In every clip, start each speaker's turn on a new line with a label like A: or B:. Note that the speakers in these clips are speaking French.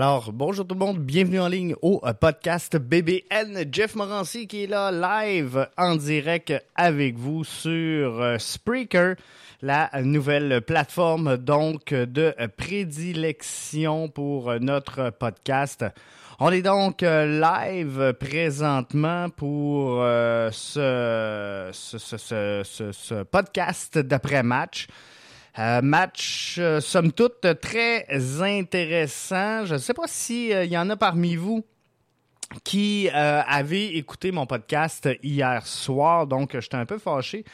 A: Alors, bonjour tout le monde, bienvenue en ligne au euh, podcast BBN. Jeff Morancy qui est là live en direct avec vous sur euh, Spreaker, la nouvelle plateforme donc de prédilection pour notre podcast. On est donc euh, live présentement pour ce podcast d'après-match. Euh, match, euh, somme toute, très intéressant. Je ne sais pas s'il euh, y en a parmi vous qui avaient écouté mon podcast hier soir, donc j'étais un peu fâché.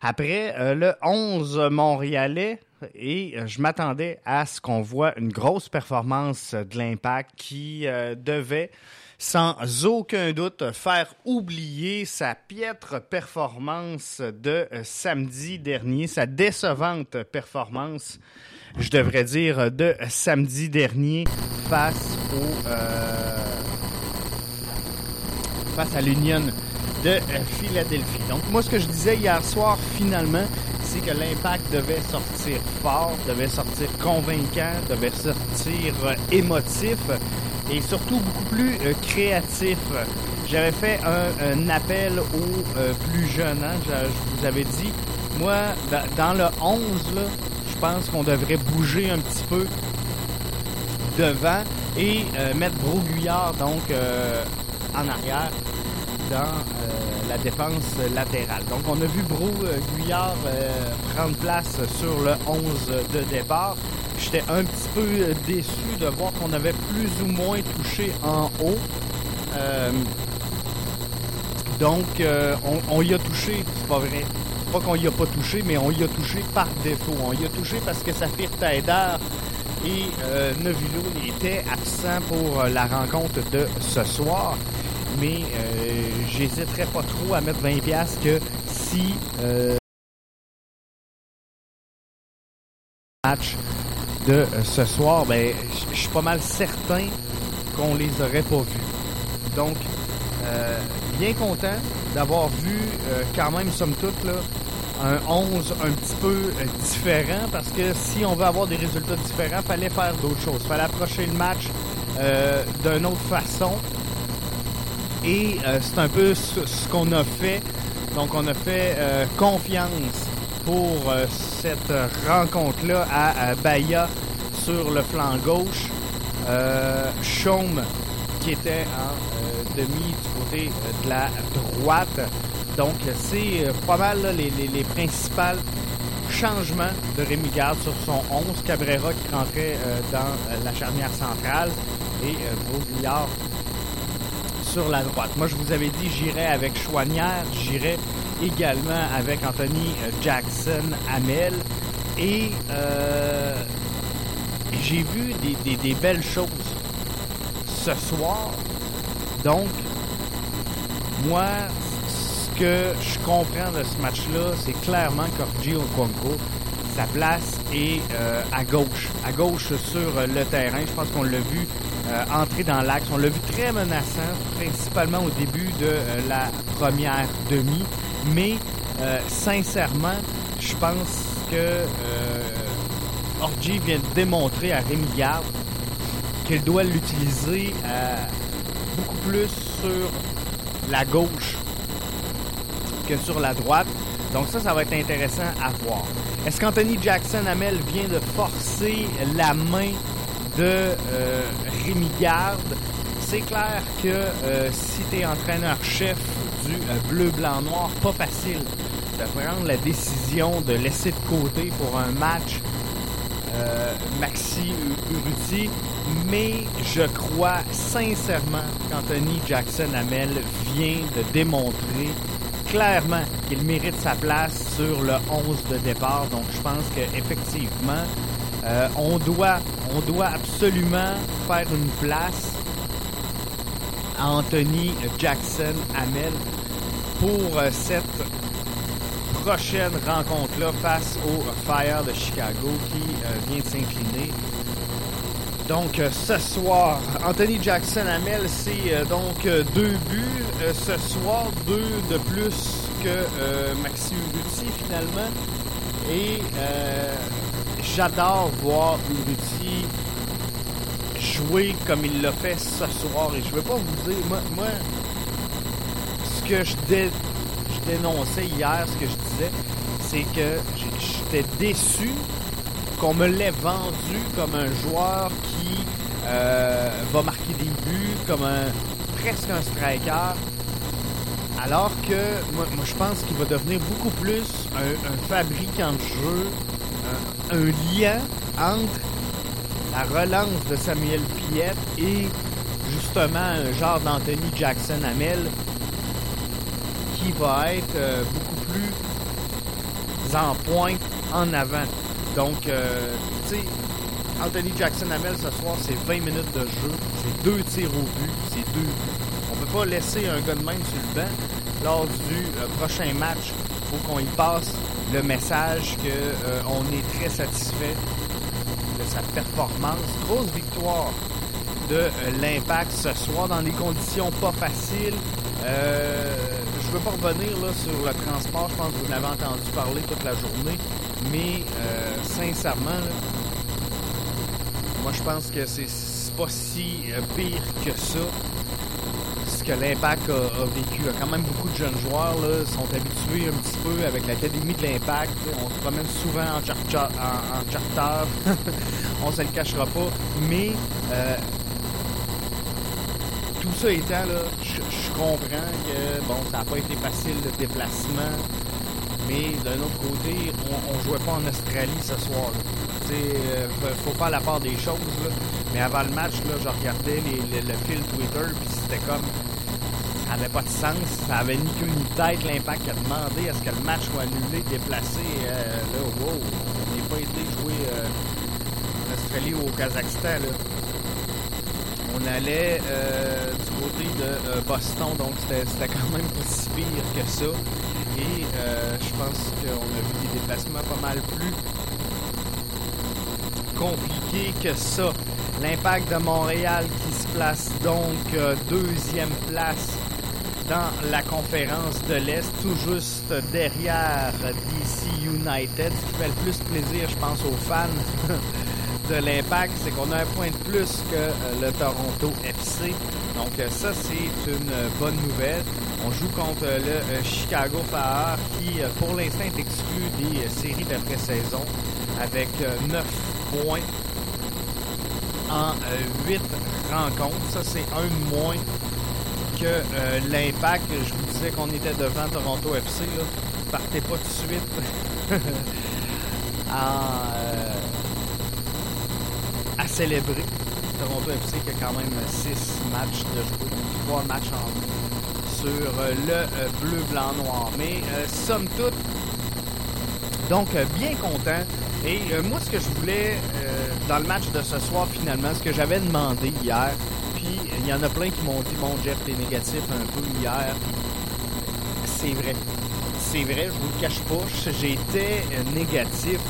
A: Après le 11 Montréalais, et je m'attendais à ce qu'on voit une grosse performance de l'impact qui devait sans aucun doute faire oublier sa piètre performance de euh, samedi dernier, sa décevante performance, je devrais dire, de samedi dernier face au euh, face à l'Union de euh, Philadelphie. Donc moi ce que je disais hier soir finalement, c'est que l'impact devait sortir fort, devait sortir convaincant, devait sortir émotif et surtout beaucoup plus euh, créatif. J'avais fait un, appel aux euh, plus jeunes. Hein. Je, vous avais dit, moi, dans le 11, je pense qu'on devrait bouger un petit peu devant et euh, mettre Broguillard donc en arrière dans la défense latérale. Donc on a vu Broguillard prendre place sur le 11 de départ. J'étais un petit peu euh, déçu de voir qu'on avait plus ou moins touché en haut. Euh, donc, euh, on, y a touché, c'est pas vrai. Pas qu'on y a pas touché, mais on y a touché par défaut. On y a touché parce que ça fait Taider et euh, Novillo était absent pour la rencontre de ce soir. Mais j'hésiterais pas trop à mettre 20$ que si de euh, ce soir, ben, je suis pas mal certain qu'on les aurait pas vus. Donc, euh, bien content d'avoir vu euh, quand même, somme toute, là, un 11 un petit peu différent parce que si on veut avoir des résultats différents, fallait faire d'autres choses. Fallait approcher le match d'une autre façon. Et c'est un peu ce, qu'on a fait. Donc on a fait confiance pour euh, cette rencontre-là à, Bahia sur le flanc gauche. Euh, qui était en euh, demi du côté de la droite. Donc c'est pas mal les, les, principaux changements de Rémi Garde sur son 11. Cabrera qui rentrait dans la charnière centrale et Broguillard la droite. Moi, je vous avais dit, j'irais avec Chouanière, j'irais également avec Anthony euh, Jackson Amel. Et euh, j'ai vu des, belles choses ce soir. Donc, moi, ce que je comprends de ce match-là, c'est clairement qu'Orji Okonko, sa place est euh, à gauche, à gauche sur le terrain. Je pense qu'on l'a vu entrer dans l'axe. On l'a vu très menaçant, principalement au début de la première demi. Mais euh, sincèrement, je pense que euh, Orgy vient de démontrer à Rémi Garde qu'il doit l'utiliser euh, beaucoup plus sur la gauche que sur la droite. Donc ça, ça va être intéressant à voir. Est-ce qu'Anthony Jackson Amel vient de forcer la main de euh, Rémi Garde? C'est clair que si tu es entraîneur-chef du euh, bleu, blanc, noir. Pas facile de prendre la décision de laisser de côté pour un match euh, Maxi Uruti, mais je crois sincèrement qu'Anthony Jackson Hamel vient de démontrer clairement qu'il mérite sa place sur le 11 de départ. Donc je pense qu'effectivement, euh, on, doit, on doit absolument faire une place à Anthony Jackson Hamel pour euh, cette prochaine rencontre-là face au Fire de Chicago qui euh, vient de s'incliner. Donc ce soir, Anthony Jackson Amel, c'est donc deux buts ce soir, deux de plus que Maxime Urruti finalement. Et j'adore voir Urruti jouer comme il l'a fait ce soir. Et je veux pas vous dire, moi, ce que je, je dénonçais hier, ce que je disais, c'est que j'étais déçu qu'on me l'ait vendu comme un joueur qui euh, va marquer des buts, comme un presque un striker. Alors que moi, je pense qu'il va devenir beaucoup plus un, fabricant de jeu, un, lien entre la relance de Samuel Piette et justement un genre d'Anthony Jackson Hamel qui va être euh, beaucoup plus en pointe en avant. Donc, euh, tu sais, Anthony Jackson Hamel ce soir, c'est 20 minutes de jeu, c'est deux tirs au but, c'est deux. On peut pas laisser un gars de même sur le banc. Lors du euh, prochain match, faut qu'on y passe le message qu'on est très satisfait de sa performance. Grosse victoire de l'impact ce soir dans des conditions pas faciles. Euh, je veux pas revenir là, sur le transport, je pense que vous l'avez entendu parler toute la journée, mais euh, sincèrement, moi je pense que c'est pas si euh, pire que ça. Que l'impact a, vécu. A quand même beaucoup de jeunes joueurs là, sont habitués un petit peu avec l'académie de l'impact. On se promène souvent en, charter, en, on se le cachera pas. Mais euh, tout ça étant, là, je, comprends que bon, ça n'a pas été facile le déplacement, mais d'un autre côté, on, ne jouait pas en Australie ce soir. Il euh, faut, faire la part des choses. Mais avant le match, là, je regardais le fil Twitter, puis c'était comme n'avait pas de sens, ça avait ni queue ni tête. L'impact a demandé à ce que le match soit annulé, déplacé. Euh, là, wow, on n'est pas été jouer euh, en Australie ou au Kazakhstan. Là on allait euh, du côté de euh, Boston, donc c'était quand même pas si pire que ça. Et je pense qu'on a vu des déplacements pas mal plus compliqués que ça. L'impact de Montréal qui se place donc deuxième place dans la conférence de l'Est, tout juste derrière DC United, ce qui fait le plus plaisir, je pense, aux fans de l'impact, c'est qu'on a un point de plus que euh, le Toronto FC. Donc euh, ça, c'est une euh, bonne nouvelle. On joue contre le Chicago Fire qui, pour l'instant, est exclu des séries d'après-saison avec 9 points en 8 rencontres. Ça, c'est un moins que l'impact. Je vous disais qu'on était devant Toronto FC. Là. Partez pas tout de suite en célébrer. Toronto FC qui a quand même 6 matchs de donc 3 matchs en sur euh, le euh, bleu, blanc, noir. Mais euh, somme toute, donc bien content. Et moi, ce que je voulais dans le match de ce soir, finalement, ce que j'avais demandé hier, il y en a plein qui m'ont dit Bon, Jeff, t'es négatif un peu hier. C'est vrai. C'est vrai, je vous le cache pas. J'étais négatif.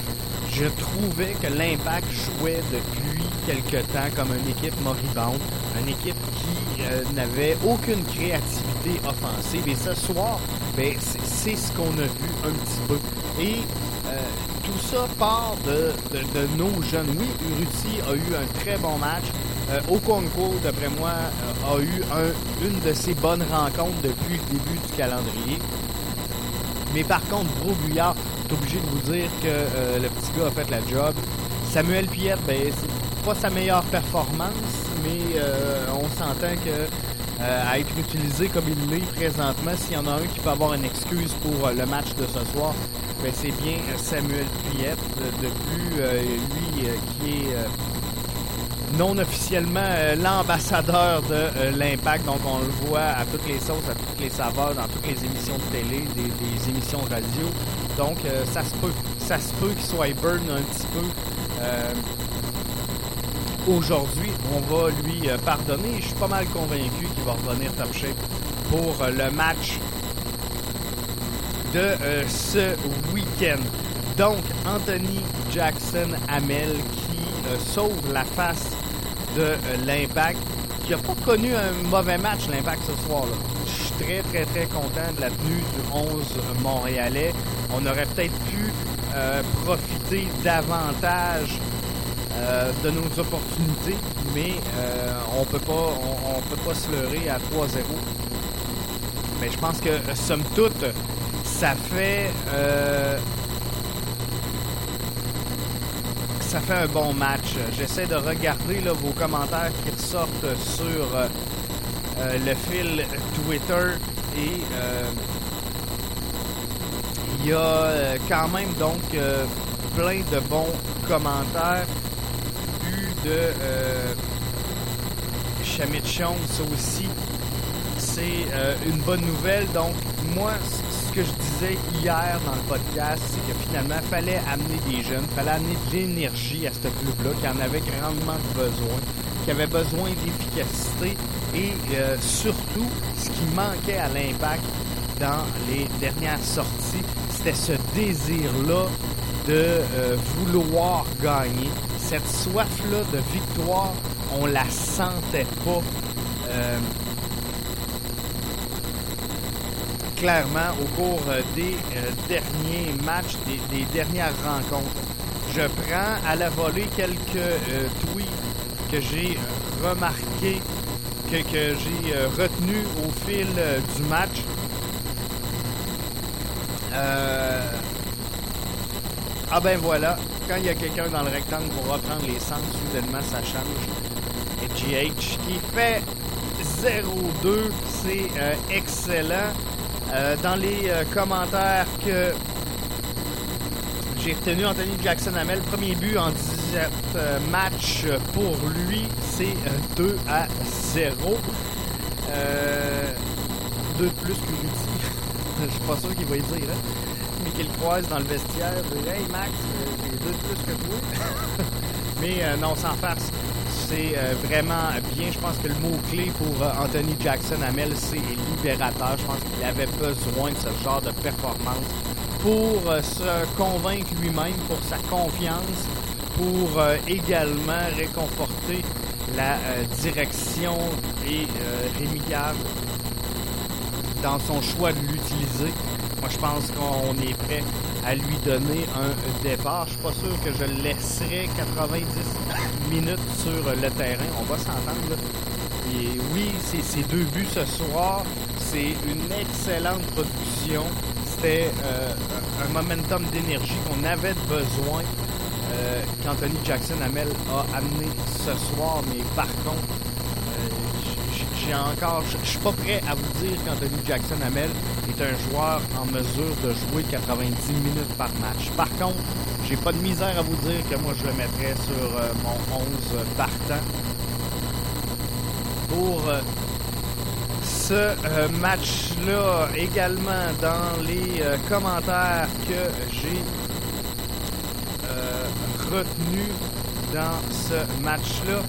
A: Je trouvais que l'impact jouait depuis quelque temps comme une équipe moribonde, une équipe qui euh, n'avait aucune créativité offensive. Et ce soir, ben, c'est ce qu'on a vu un petit peu. Et euh, tout ça part de, de, nos jeunes. Oui, Uruti a eu un très bon match. Euh, Okonko, d'après moi, euh, a eu un, une de ses bonnes rencontres depuis le début du calendrier. Mais par contre, Gros Bouillard, est obligé de vous dire que le petit gars a fait la job. Samuel Piette, ben, c'est pas sa meilleure performance, mais euh, on s'entend que euh, à être utilisé comme il l'est présentement, s'il y en a un qui peut avoir une excuse pour euh, le match de ce soir, ben c'est bien Samuel Piette, de plus lui qui est non officiellement l'ambassadeur de l'impact, donc on le voit à toutes les sauces, à toutes les saveurs, dans toutes les émissions de télé, des, des émissions radio. Donc ça se peut, ça se peut qu'il soit burn un petit peu aujourd'hui, on va lui euh, pardonner. Je suis pas mal convaincu qu'il va revenir top shape pour euh, le match de euh, ce week-end. Donc, Anthony Jackson Hamel qui sauve la face de l'Impact, qui n'a pas connu un mauvais match, l'Impact, ce soir-là. Je suis très, très, très content de la tenue du 11 montréalais. On aurait peut-être pu profiter davantage euh, de nos opportunités, mais euh, on peut pas on, peut pas se leurrer à 3-0. Mais je pense que somme toute, ça fait ça fait un bon match. J'essaie de regarder là, vos commentaires qui ressortent sur le fil Twitter et il y a quand même donc plein de bons commentaires. Vu de euh, Chamichon, ça aussi, c'est euh, une bonne nouvelle. Donc, moi, ce que je disais hier dans le podcast, c'est que finalement, fallait amener des jeunes, fallait amener de l'énergie à ce club-là, qui en avait grandement besoin, qui avait besoin d'efficacité et euh, surtout, ce qui manquait à l'impact dans les dernières sorties, c'était ce désir-là de euh, vouloir gagner. Cette soif-là de victoire, on la sentait pas. Euh, clairement au cours euh, des derniers matchs, des, dernières rencontres. Je prends à la volée quelques tweets que j'ai remarqués, que, que j'ai retenus au fil du match. Ah ben voilà, quand il y a quelqu'un dans le rectangle pour reprendre les sens, soudainement ça change. Et GH qui fait 0-2, c'est euh, excellent. Euh, dans les euh, commentaires que j'ai retenu Anthony Jackson Hamel, premier but en 17 matchs pour lui, c'est 2 à 0. 2 de plus que Rudy. Je suis pas sûr qu'il va y dire. Hein? qu'il croise dans le vestiaire, Hey Max, euh, j'ai deux de plus que toi. Mais euh, non, sans farce, c'est euh, vraiment bien. Je pense que le mot-clé pour Anthony Jackson Hamel, c'est libérateur. Je pense qu'il avait besoin de ce genre de performance pour se convaincre lui-même, pour sa confiance, pour également réconforter la direction et Rémi dans son choix de l'utiliser je pense qu'on est prêt à lui donner un départ. Je suis pas sûr que je laisserai 90 minutes sur le terrain. On va s'entendre. Et oui, c'est deux buts ce soir. C'est une excellente production. C'était euh, un momentum d'énergie qu'on avait besoin euh, qu'Anthony Jackson Hamel a amené ce soir. Mais par contre, j'ai encore, je suis pas prêt à vous dire qu'Anthony Jackson Hamel est un joueur en mesure de jouer 90 minutes par match. Par contre, j'ai pas de misère à vous dire que moi je le mettrais sur euh, mon 11 partant. Pour euh, ce euh, match-là, également dans les commentaires que j'ai retenus dans ce match-là,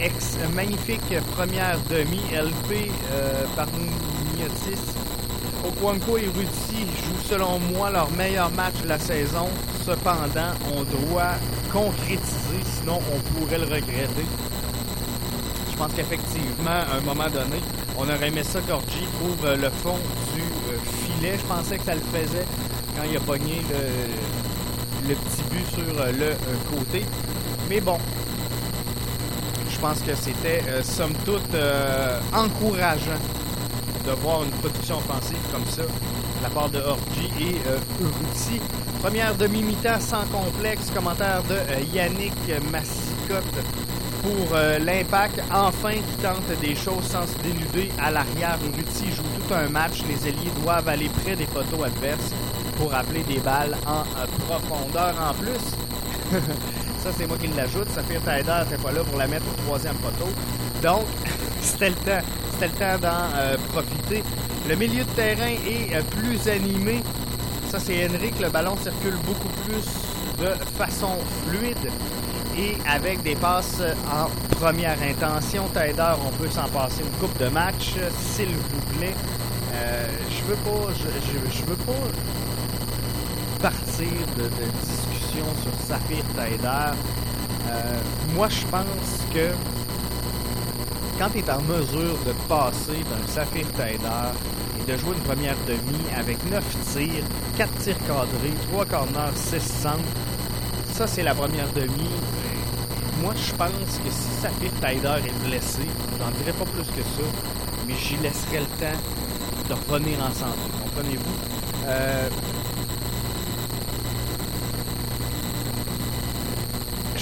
A: ex magnifique première demi LP euh, par Miotis. Okwanko et Rudy jouent selon moi leur meilleur match de la saison. Cependant, on doit concrétiser, sinon on pourrait le regretter. Je pense qu'effectivement, à un moment donné, on aurait aimé ça Gorgi trouve euh, le fond du euh, filet. Je pensais que ça le faisait quand il a pogné le, petit but sur euh, le côté. Mais bon, je pense que c'était, euh, somme toute, euh, encourageant de voir une production offensive comme ça de la part de Orgi et euh, Première demi-mi-temps sans complexe. Commentaire de Yannick Massicotte pour l'impact. Enfin, qui tente des choses sans se dénuder à l'arrière. Urruti joue tout un match. Les ailiers doivent aller près des poteaux adverses pour appeler des balles en profondeur en plus. Ça, c'est moi qui l'ajoute. Saphir Taider n'était pas là pour la mettre au troisième poteau. Donc, c'était le temps. Le temps d'en euh, profiter. Le milieu de terrain est euh, plus animé. Ça, c'est Henrik. Le ballon circule beaucoup plus de façon fluide et avec des passes en première intention. Taider, on peut s'en passer une coupe de match, s'il vous plaît. Euh, je veux pas, je, veux pas partir de, de sur Saphir Taider. Euh, moi, je pense que quand tu es en mesure de passer d'un Saphir Taider et de jouer une première demi avec 9 tirs, 4 tirs cadrés, 3 corners, 6 centres, ça c'est la première demi. moi, je pense que si Safir Taider est blessé, j'en dirais pas plus que ça, mais j'y laisserai le temps de revenir en santé. Comprenez-vous? Euh,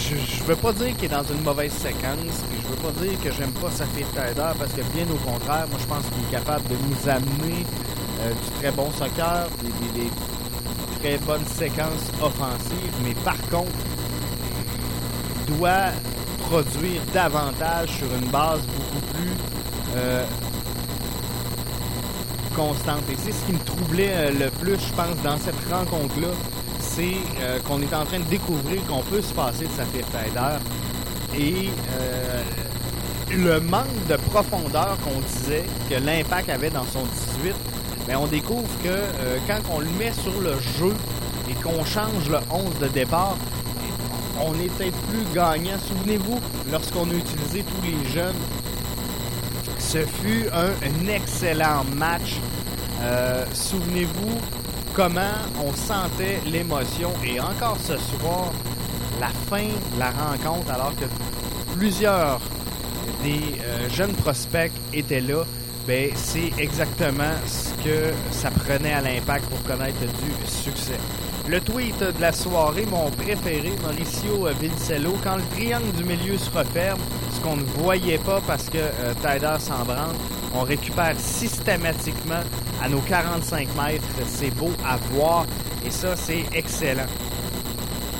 A: je, je veux pas dire qu'il est dans une mauvaise séquence, et je veux pas dire que j'aime pas Safir Taider, parce que bien au contraire, moi je pense qu'il est capable de nous amener euh, du très bon soccer, des, très bonnes séquences offensives, mais par contre, doit produire davantage sur une base beaucoup plus euh, constante. Et c'est ce qui me troublait euh, le plus, je pense, dans cette rencontre-là, c'est euh, qu'on est en train de découvrir qu'on peut se passer de sa Taider. Et euh, le manque de profondeur qu'on disait que l'impact avait dans son 18, mais on découvre que euh, quand on le met sur le jeu et qu'on change le 11 de départ, on est peut-être plus gagnant. Souvenez-vous, lorsqu'on a utilisé tous les jeunes, ce fut un, excellent match. Souvenez-vous comment on sentait l'émotion. Et encore ce soir, la fin de la rencontre, alors que plusieurs des euh, jeunes prospects étaient là, ben, c'est exactement ce que ça prenait à l'impact pour connaître du succès. Le tweet de la soirée, mon préféré, Mauricio Vincello, quand le triangle du milieu se referme, ce qu'on ne voyait pas parce que euh, Tyder s'en branle, on récupère systématiquement à nos 45 mètres. C'est beau à voir et ça, c'est excellent.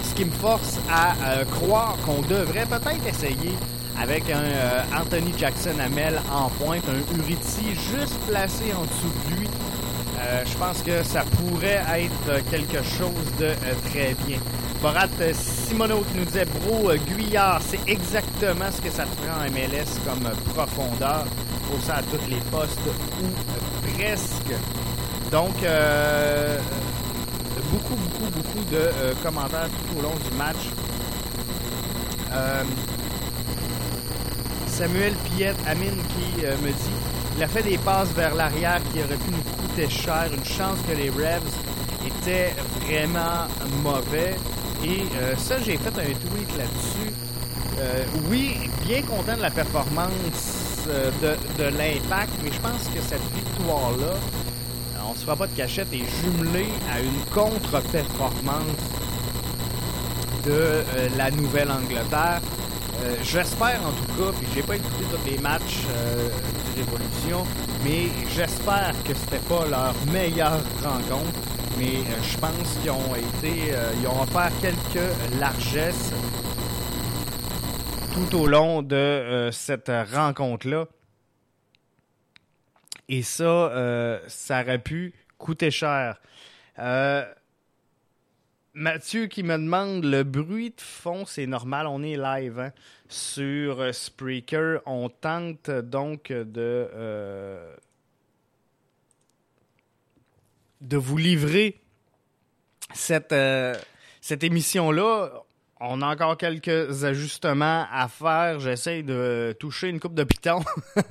A: Ce qui me force à euh, croire qu'on devrait peut-être essayer avec un euh, Anthony Jackson Amel en pointe, un Uriti juste placé en dessous de lui. Euh, je pense que ça pourrait être quelque chose de euh, très bien. Borat euh, Simono qui nous disait Bro Guyard, c'est exactement ce que ça te prend en MLS comme profondeur. Faut ça à tous les postes ou presque. Donc beaucoup, beaucoup, beaucoup de commentaires tout au long du match. Samuel Piette Amine qui me dit il a fait des passes vers l'arrière qui auraient pu nous coûter cher. Une chance que les Revs étaient vraiment mauvais. Et euh, ça, j'ai fait un tweet là-dessus. Euh, oui, bien content de la performance euh, de, de l'impact, mais je pense que cette victoire-là, on se fera pas de cachette, est jumelée à une contre-performance de la Nouvelle-Angleterre. Euh, j'espère en tout cas, puis j'ai pas écouté tous les matchs euh, du Révolution, mais j'espère que c'était pas leur meilleure rencontre. Mais euh, je pense qu'ils ont été, ils ont offert quelques largesses tout au long de cette rencontre-là. Et ça, ça aurait pu coûter cher. Mathieu qui me demande le bruit de fond, c'est normal, on est live hein? sur euh, Spreaker. On tente donc de euh, vous livrer cette euh, cette émission là on a encore quelques ajustements à faire. J'essaie de toucher une coupe de piton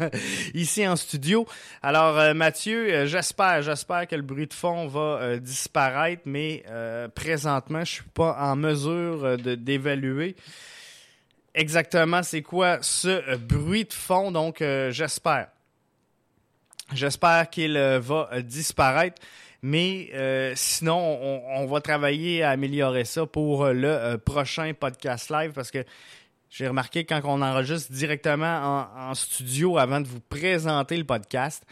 A: ici en studio. Alors euh, Mathieu, euh, j'espère, j'espère que le bruit de fond va euh, disparaître, mais présentement, je suis pas en mesure d'évaluer exactement c'est quoi ce bruit de fond. Donc j'espère, j'espère qu'il va disparaître. Mais euh, sinon, on, va travailler à améliorer ça pour le euh, prochain podcast live parce que j'ai remarqué quand on enregistre directement en, studio avant de vous présenter le podcast,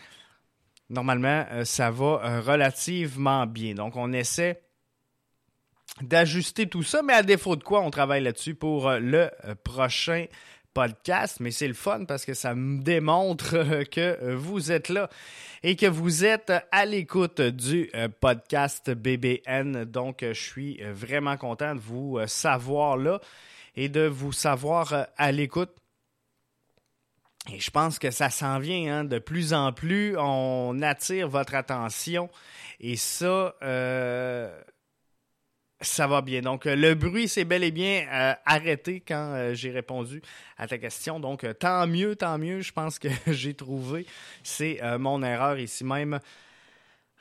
A: normalement, euh, ça va relativement bien. Donc, on essaie d'ajuster tout ça, mais à défaut de quoi, on travaille là-dessus pour le prochain podcast, mais c'est le fun parce que ça me démontre que vous êtes là et que vous êtes à l'écoute du euh, podcast BBN. Donc, je suis vraiment content de vous euh, savoir là et de vous savoir euh, à l'écoute. Et je pense que ça s'en vient hein, de plus en plus. On attire votre attention et ça, ça va bien. Donc, euh, le bruit s'est bel et bien euh, arrêté quand euh, j'ai répondu à ta question. Donc, tant mieux, tant mieux. Je pense que j'ai trouvé. C'est mon erreur ici même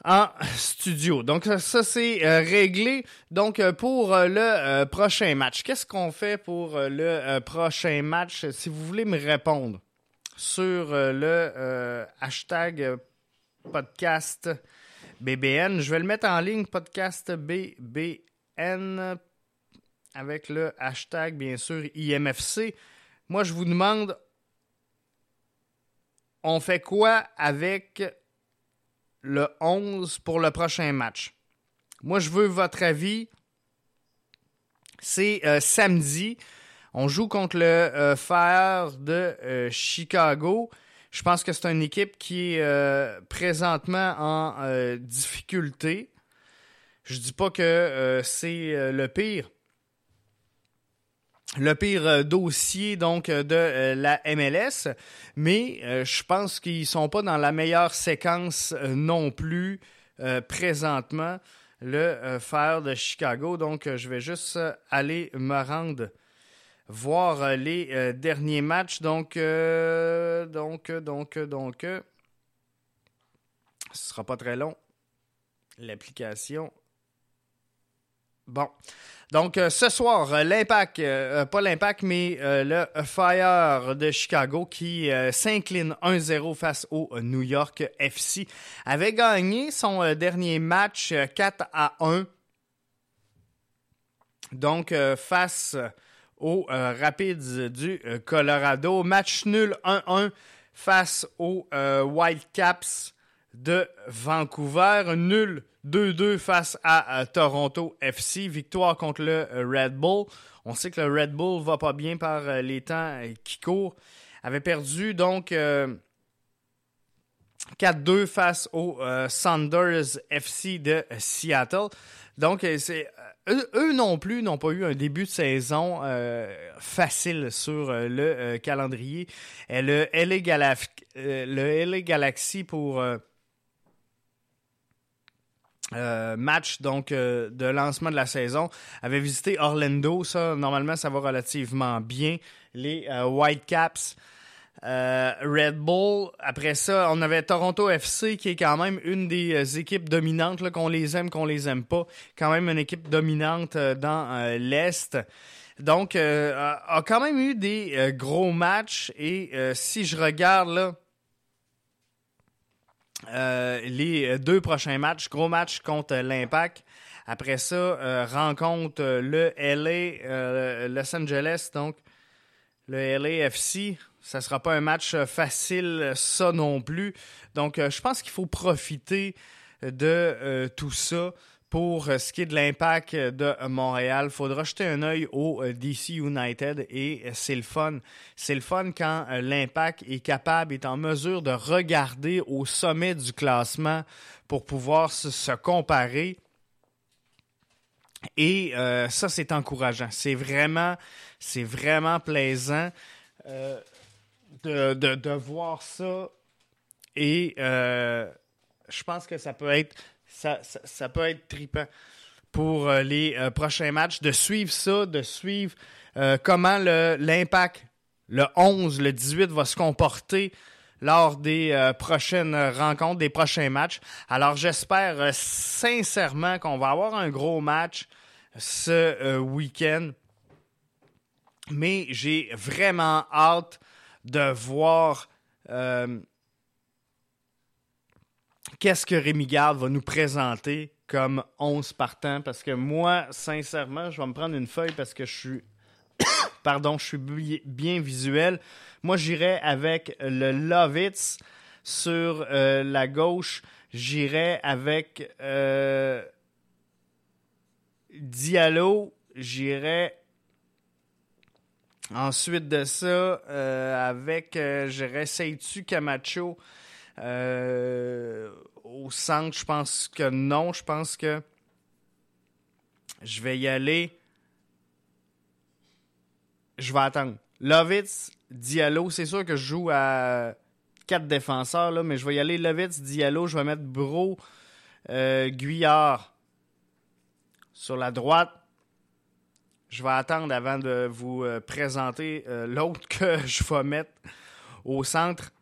A: en studio. Donc ça, c'est euh, réglé. Donc pour le prochain match, qu'est-ce qu'on fait pour le prochain match? Si vous voulez me répondre sur le hashtag podcast BBN, je vais le mettre en ligne podcast BBN avec le hashtag bien sûr IMFC. Moi je vous demande on fait quoi avec le 11 pour le prochain match? Moi, je veux votre avis. C'est euh, samedi. On joue contre le euh, Fire de euh, Chicago. Je pense que c'est une équipe qui est présentement en difficulté. Je dis pas que c'est le pire, le pire euh, dossier donc euh, de euh, la MLS, mais je pense qu'ils sont pas dans la meilleure séquence non plus présentement le fer de Chicago. Donc je vais juste aller me rendre voir les derniers matchs. Donc donc donc donc ce sera pas très long. L'application. Bon. Donc, euh, ce soir, euh, l'impact, euh, pas l'impact, mais le Fire de Chicago qui s'incline 1-0 face au New York FC avait gagné son dernier match 4 à 1. Donc, face aux Rapids du Colorado. Match nul 1-1 face aux Whitecaps de Vancouver. Nul 2-2 face à, Toronto FC. Victoire contre le euh, Red Bull. On sait que le Red Bull va pas bien par euh, les temps euh, qui courent. Avait perdu donc 4-2 face au Sanders FC de Seattle. Donc, c'est eux, non plus n'ont pas eu un début de saison facile sur le calendrier. le LA, Galaxy pour euh, match donc euh, de lancement de la saison. Avait visité Orlando ça? Normalement ça va relativement bien. Les euh, Whitecaps Red Bull. Après ça on avait Toronto FC qui est quand même une des équipes dominantes qu'on les aime qu'on les aime pas. Quand même une équipe dominante dans l'est. Donc a quand même eu des gros matchs. Et si je regarde là euh, les deux prochains matchs, gros match contre l'Impact. Après ça, euh, rencontre le LA, euh, Los Angeles, donc le LAFC. Ça sera pas un match facile, ça non plus. Donc, je pense qu'il faut profiter de tout ça pour euh, ce qui est de l'impact de Montréal, faudra jeter un œil au euh, DC United et euh, c'est le fun. C'est le fun quand l'impact est capable, est en mesure de regarder au sommet du classement pour pouvoir se, comparer. Et ça, c'est encourageant. C'est vraiment, c'est vraiment plaisant de, voir ça. Et je pense que ça peut être ça, peut être trippant pour euh, les euh, prochains matchs, de suivre ça, de suivre euh, comment l'impact, le, 11, le 18 va se comporter lors des prochaines rencontres, des prochains matchs. Alors j'espère sincèrement qu'on va avoir un gros match ce week-end. Mais j'ai vraiment hâte de voir qu'est-ce que Rémi Garde va nous présenter comme 11 partants? Parce que moi, sincèrement, je vais me prendre une feuille parce que je suis pardon, je suis bien visuel. Moi, j'irai avec le Lovitz sur euh, la gauche. J'irai avec euh, Diallo. J'irai ensuite de ça euh, avec, j'irai Seitu Camacho euh, au centre, je pense que non. Je pense que je vais y aller. Je vais attendre. Lovitz, Diallo, c'est sûr que je joue à quatre défenseurs, là, mais je vais y aller Lovitz, Diallo. Je vais mettre Bro, euh, Guyard sur la droite. Je vais attendre avant de vous euh, présenter l'autre que je vais mettre au centre.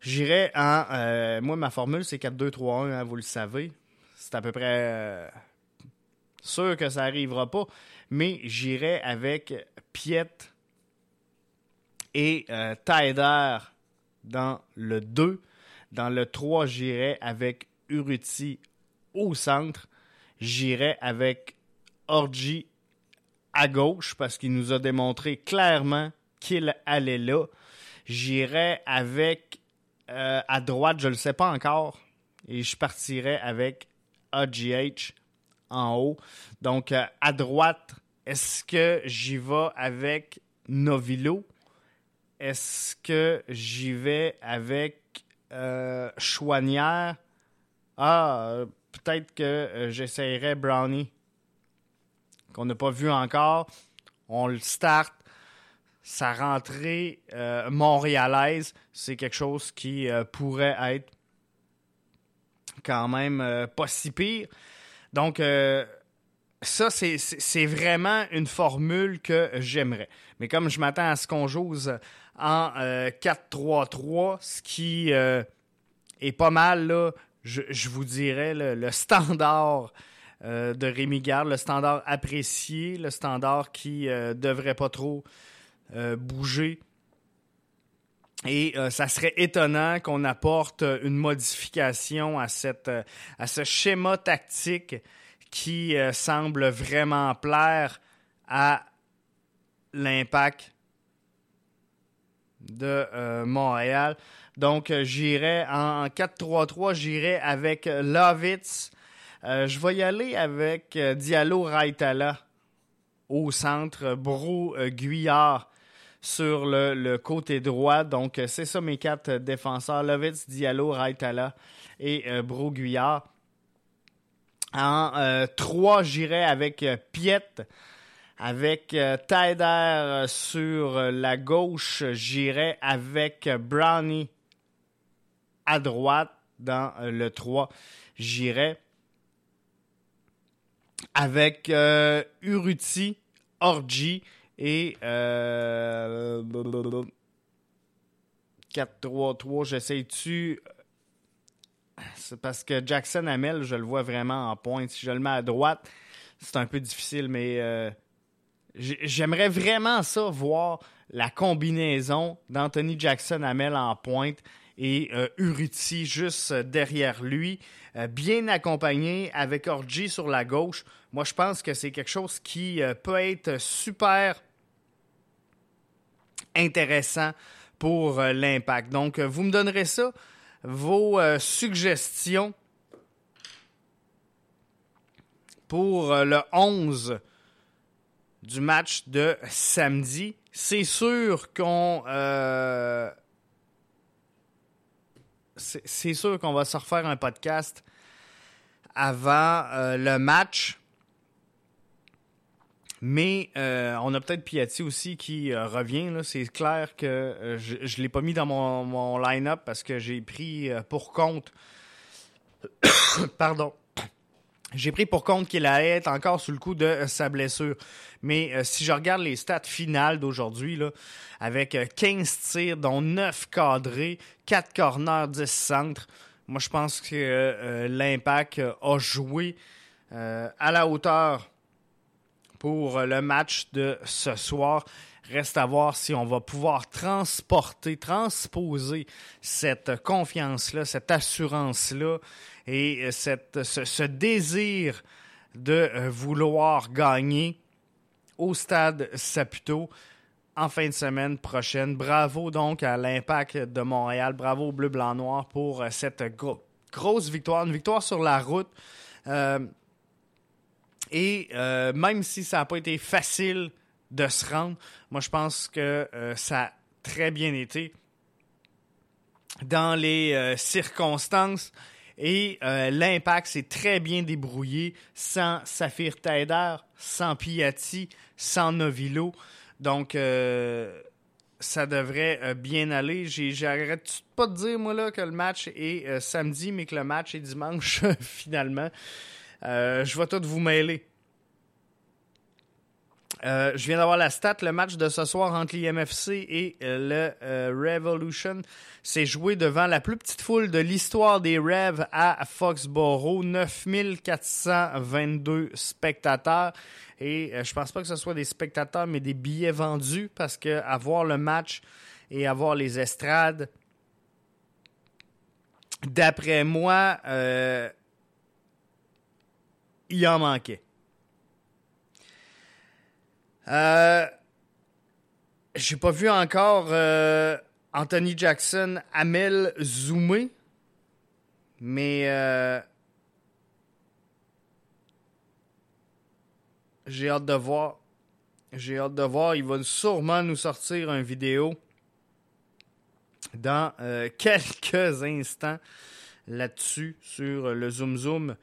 A: J'irai en. moi, ma formule, c'est 4-2-3-1, hein, vous le savez. C'est à peu près sûr que ça n'arrivera pas. Mais j'irai avec Piet et Taider dans le 2. Dans le 3, j'irai avec Uruti au centre. J'irai avec Orji à gauche parce qu'il nous a démontré clairement qu'il allait là. J'irai avec euh, à droite, je le sais pas encore. Et je partirai avec AGH en haut. Donc euh, à droite, est-ce que j'y vais avec Novilo? Est-ce que j'y vais avec euh, Chouanière? Ah, peut-être que j'essayerais Brownie, qu'on n'a pas vu encore. On le start. Sa rentrée euh, montréalaise, c'est quelque chose qui euh, pourrait être quand même pas si pire. Donc, ça, c'est vraiment une formule que j'aimerais. Mais comme je m'attends à ce qu'on joue en 4-3-3, ce qui est pas mal là, je, vous dirais, le, standard euh, de Rémi Garde, le standard apprécié, le standard qui euh, devrait pas trop euh, bouger. Et ça serait étonnant qu'on apporte une modification à, cette, à ce schéma tactique qui semble vraiment plaire à l'impact de Montréal. Donc, euh, j'irai en 4-3-3, j'irai avec Lovitz. Euh, je vais y aller avec euh, Diallo Raitala au centre, Bro Guyard sur le, côté droit. Donc, c'est ça mes quatre défenseurs. Lovitz, Diallo, Raitala et Bro Guyard. En 3, j'irai avec Piet. Avec Taider sur la gauche, j'irai avec Brownie à droite dans euh, le 3. J'irai avec euh, Uruti, Orji et 4-3-3. Euh, J'essaie-tu? C'est parce que Jackson Hamel, je le vois vraiment en pointe. Si je le mets à droite, c'est un peu difficile, mais j'aimerais vraiment ça, voir la combinaison d'Anthony Jackson Hamel en pointe et euh, Uruti juste derrière lui, euh, bien accompagné avec Orji sur la gauche. Moi, je pense que c'est quelque chose qui euh, peut être super intéressant pour l'impact. Donc, vous me donnerez ça, vos suggestions pour le 11 du match de samedi. C'est sûr qu'on c'est sûr qu'on va se refaire un podcast avant euh, le match. Mais euh, on a peut-être Piatti aussi qui euh, revient. C'est clair que je ne l'ai pas mis dans mon, line-up parce que j'ai pris pour compte. Pardon. J'ai pris pour compte qu'il allait être encore sous le coup de sa blessure. Mais euh, si je regarde les stats finales d'aujourd'hui, avec 15 euh, tirs, dont 9 cadrés, 4 corners, 10 centres, moi je pense que euh, l'impact a joué à la hauteur pour le match de ce soir. Reste à voir si on va pouvoir transporter, transposer cette confiance-là, cette assurance-là et cette, ce, désir de vouloir gagner au stade Saputo en fin de semaine prochaine. Bravo donc à l'Impact de Montréal. Bravo au Bleu, Blanc, Noir pour euh, cette grosse victoire. Une victoire sur la route. Euh, et euh, même si ça n'a pas été facile de se rendre, moi je pense que ça a très bien été dans les circonstances. Et l'impact s'est très bien débrouillé sans Saphir Taider, sans Piatti, sans Novilo. Donc, euh, ça devrait euh, bien aller. J'arrête pas de dire, moi, là, que le match est euh, samedi, mais que le match est dimanche, finalement. Je vais tout vous mêler. Euh, je viens d'avoir la stat. Le match de ce soir entre l'IMFC et euh, le euh, Revolution s'est joué devant la plus petite foule de l'histoire des Rev à Foxborough. 9422 spectateurs. Et je pense pas que ce soit des spectateurs, mais des billets vendus parce que avoir le match et avoir les estrades, d'après moi, il en manquait. Euh, J'ai pas vu encore euh, Anthony Jackson, Amel Zoumé, mais euh, j'ai hâte de voir. J'ai hâte de voir. Il va sûrement nous sortir une vidéo dans euh, quelques instants là-dessus sur le Zoom Zoom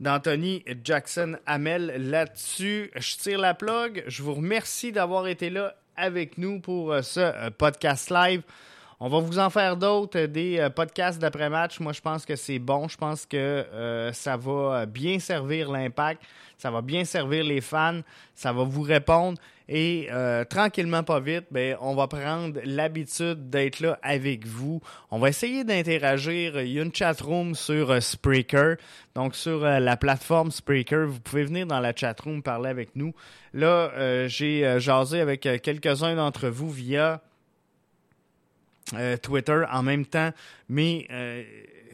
A: d'Anthony Jackson Hamel là-dessus. Je tire la plug. Je vous remercie d'avoir été là avec nous pour euh, ce euh, podcast live. On va vous en faire d'autres, euh, des podcasts d'après-match. Moi, je pense que c'est bon. Je pense que ça va bien servir l'impact. Ça va bien servir les fans. Ça va vous répondre. Et euh, tranquillement, pas vite, ben, on va prendre l'habitude d'être là avec vous. On va essayer d'interagir. Il y a une chat room sur euh, Spreaker. Donc, sur euh, la plateforme Spreaker, vous pouvez venir dans la chat room parler avec nous. Là, j'ai jasé avec quelques-uns d'entre vous via Twitter en même temps, mais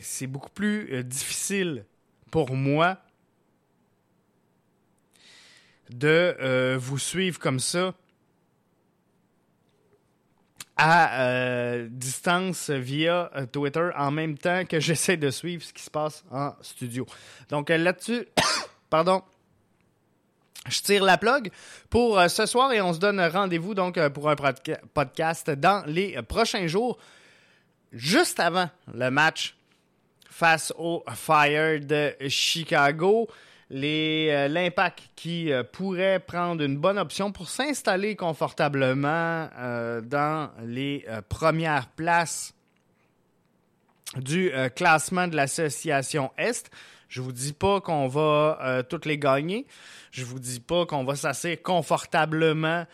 A: c'est beaucoup plus difficile pour moi de euh, vous suivre comme ça à euh, distance via euh, Twitter en même temps que j'essaie de suivre ce qui se passe en studio. Donc là-dessus, pardon, je tire la plug pour ce soir et on se donne rendez-vous donc pour un podcast dans les prochains jours, juste avant le match face au Fire de Chicago. Euh, l'impact qui euh, pourrait prendre une bonne option pour s'installer confortablement euh, dans les premières places du classement de l'association Est. Je vous dis pas qu'on va toutes les gagner. Je vous dis pas qu'on va s'asseoir confortablement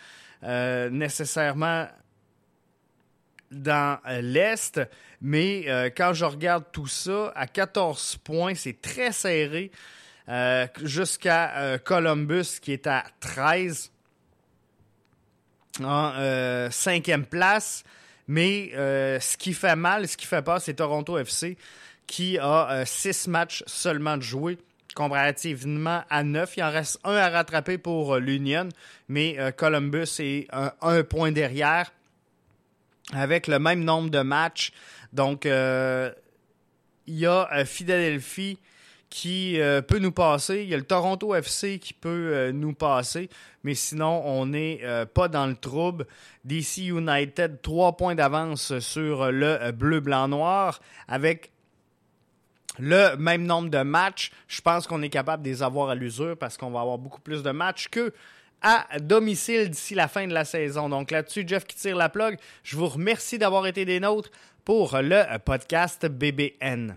A: nécessairement dans l'Est, mais quand je regarde tout ça, à 14 points, c'est très serré. Euh, jusqu'à euh, Columbus qui est à 13 en euh, cinquième place. Mais ce qui fait mal, ce qui fait peur, c'est Toronto FC qui a six matchs seulement de jouer comparativement à neuf. Il en reste un à rattraper pour l'Union, mais Columbus est un, point derrière avec le même nombre de matchs. Donc, il y a Philadelphie qui euh, peut nous passer. Il y a le Toronto FC qui peut euh, nous passer, mais sinon, on n'est euh, pas dans le trouble. DC United, trois points d'avance sur le bleu-blanc-noir avec le même nombre de matchs. Je pense qu'on est capable de les avoir à l'usure parce qu'on va avoir beaucoup plus de matchs que à domicile d'ici la fin de la saison. Donc là-dessus, Jeff qui tire la plug. Je vous remercie d'avoir été des nôtres pour le podcast BBN.